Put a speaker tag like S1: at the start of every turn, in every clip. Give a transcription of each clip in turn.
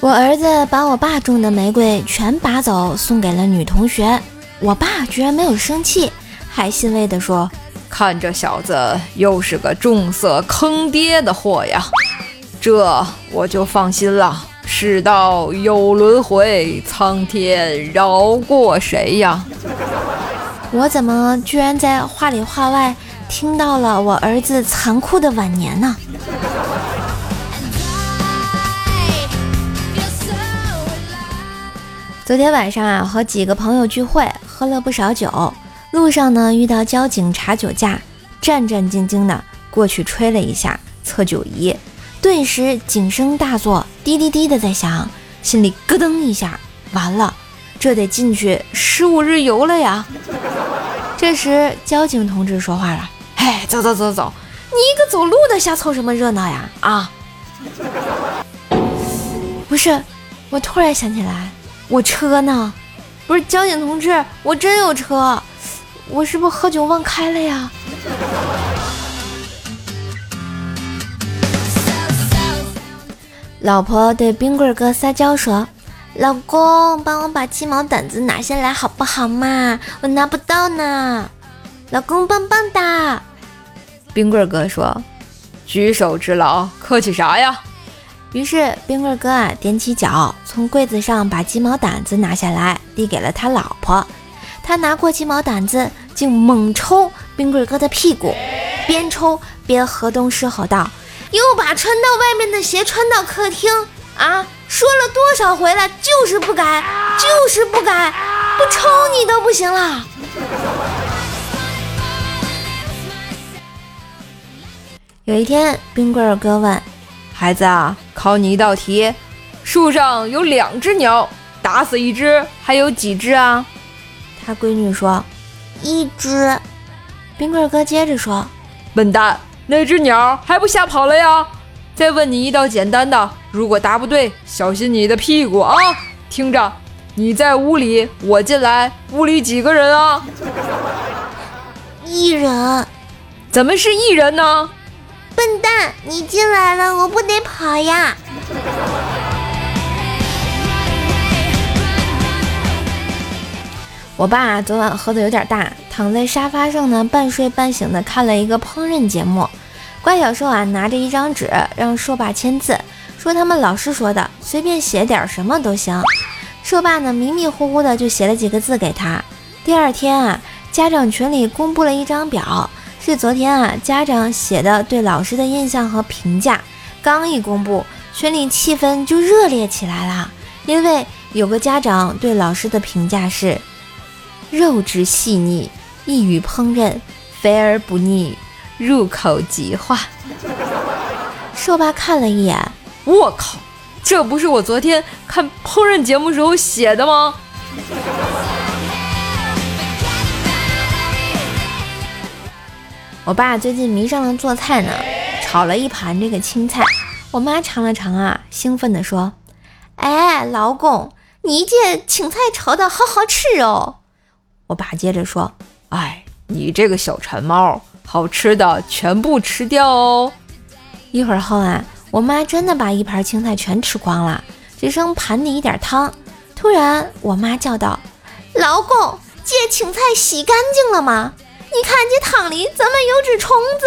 S1: 我儿子把我爸种的玫瑰全拔走，送给了女同学。我爸居然没有生气，还欣慰地说：“
S2: 看这小子又是个重色坑爹的货呀，这我就放心了。世道有轮回，苍天饶过谁呀？”
S1: 我怎么居然在话里话外听到了我儿子残酷的晚年呢？昨天晚上啊，和几个朋友聚会，喝了不少酒。路上呢，遇到交警查酒驾，战战兢兢的过去吹了一下测酒仪，顿时警声大作，滴滴滴的在响，心里咯噔一下，完了，这得进去十五日游了呀！这时交警同志说话了：“哎，走走走走，你一个走路的，瞎凑什么热闹呀？啊！不是，我突然想起来。”我车呢？不是交警同志，我真有车，我是不是喝酒忘开了呀？老婆对冰棍哥撒娇说：“老公，帮我把鸡毛掸子拿下来好不好嘛？我拿不到呢。”老公棒棒哒。
S2: 冰棍哥说：“举手之劳，客气啥呀？”
S1: 于是冰棍哥啊踮起脚，从柜子上把鸡毛掸子拿下来，递给了他老婆。他拿过鸡毛掸子，竟猛抽冰棍哥的屁股，边抽边河东狮吼道：“又把穿到外面的鞋穿到客厅啊！说了多少回了，就是不改，就是不改，不抽你都不行了。”有一天，冰棍哥问。
S2: 孩子啊，考你一道题：树上有两只鸟，打死一只，还有几只啊？
S1: 他闺女说：“一只。”冰棍哥接着说：“
S2: 笨蛋，那只鸟还不吓跑了呀？”再问你一道简单的，如果答不对，小心你的屁股啊！听着，你在屋里，我进来，屋里几个人啊？
S1: 一人。
S2: 怎么是一人呢？
S1: 笨蛋，你进来了，我不得跑呀！我爸昨晚喝的有点大，躺在沙发上呢，半睡半醒的看了一个烹饪节目。乖小兽啊，拿着一张纸让兽爸签字，说他们老师说的，随便写点什么都行。兽爸呢，迷迷糊糊的就写了几个字给他。第二天啊，家长群里公布了一张表。是昨天啊，家长写的对老师的印象和评价，刚一公布，群里气氛就热烈起来了。因为有个家长对老师的评价是：肉质细腻，易于烹饪，肥而不腻，入口即化。瘦爸看了一眼，
S2: 我靠，这不是我昨天看烹饪节目时候写的吗？
S1: 我爸最近迷上了做菜呢，炒了一盘这个青菜。我妈尝了尝啊，兴奋地说：“哎，老公，你这青菜炒的好好吃哦。”我爸接着说：“
S2: 哎，你这个小馋猫，好吃的全部吃掉哦。”
S1: 一会儿后啊，我妈真的把一盘青菜全吃光了，只剩盘里一点汤。突然，我妈叫道：“老公，这青菜洗干净了吗？”你看这汤里怎么有只虫子？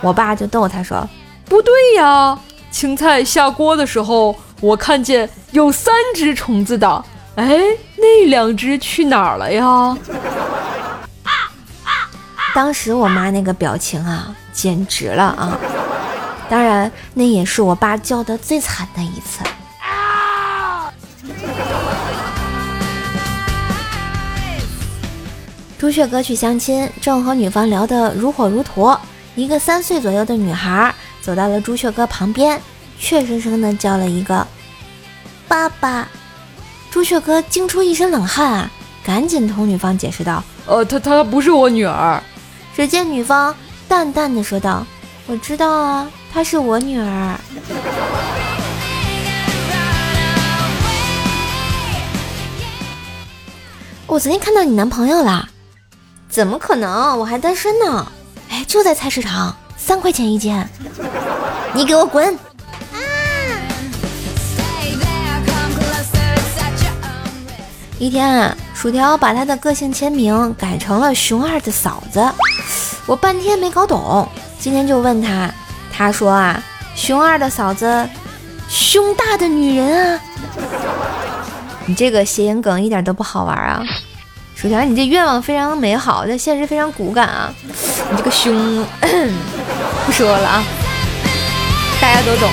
S1: 我爸就逗他说：“
S2: 不对呀，青菜下锅的时候，我看见有三只虫子的。哎，那两只去哪儿了呀？”
S1: 当时我妈那个表情啊，简直了啊！当然，那也是我爸叫的最惨的一次。朱雀哥去相亲，正和女方聊得如火如荼。一个三岁左右的女孩走到了朱雀哥旁边，怯生生的叫了一个“爸爸”。朱雀哥惊出一身冷汗啊，赶紧同女方解释道：“
S2: 呃，她她不是我女儿。”
S1: 只见女方淡淡的说道：“我知道啊，她是我女儿。”我昨天看到你男朋友了。怎么可能？我还单身呢。哎，就在菜市场，三块钱一斤，你给我滚！一天啊，薯条把他的个性签名改成了熊二的嫂子。我半天没搞懂，今天就问他，他说啊，熊二的嫂子，胸大的女人啊。你这个谐音梗一点都不好玩啊。薯条，你这愿望非常美好，但现实非常骨感啊！你这个胸，不说了啊，大家都懂。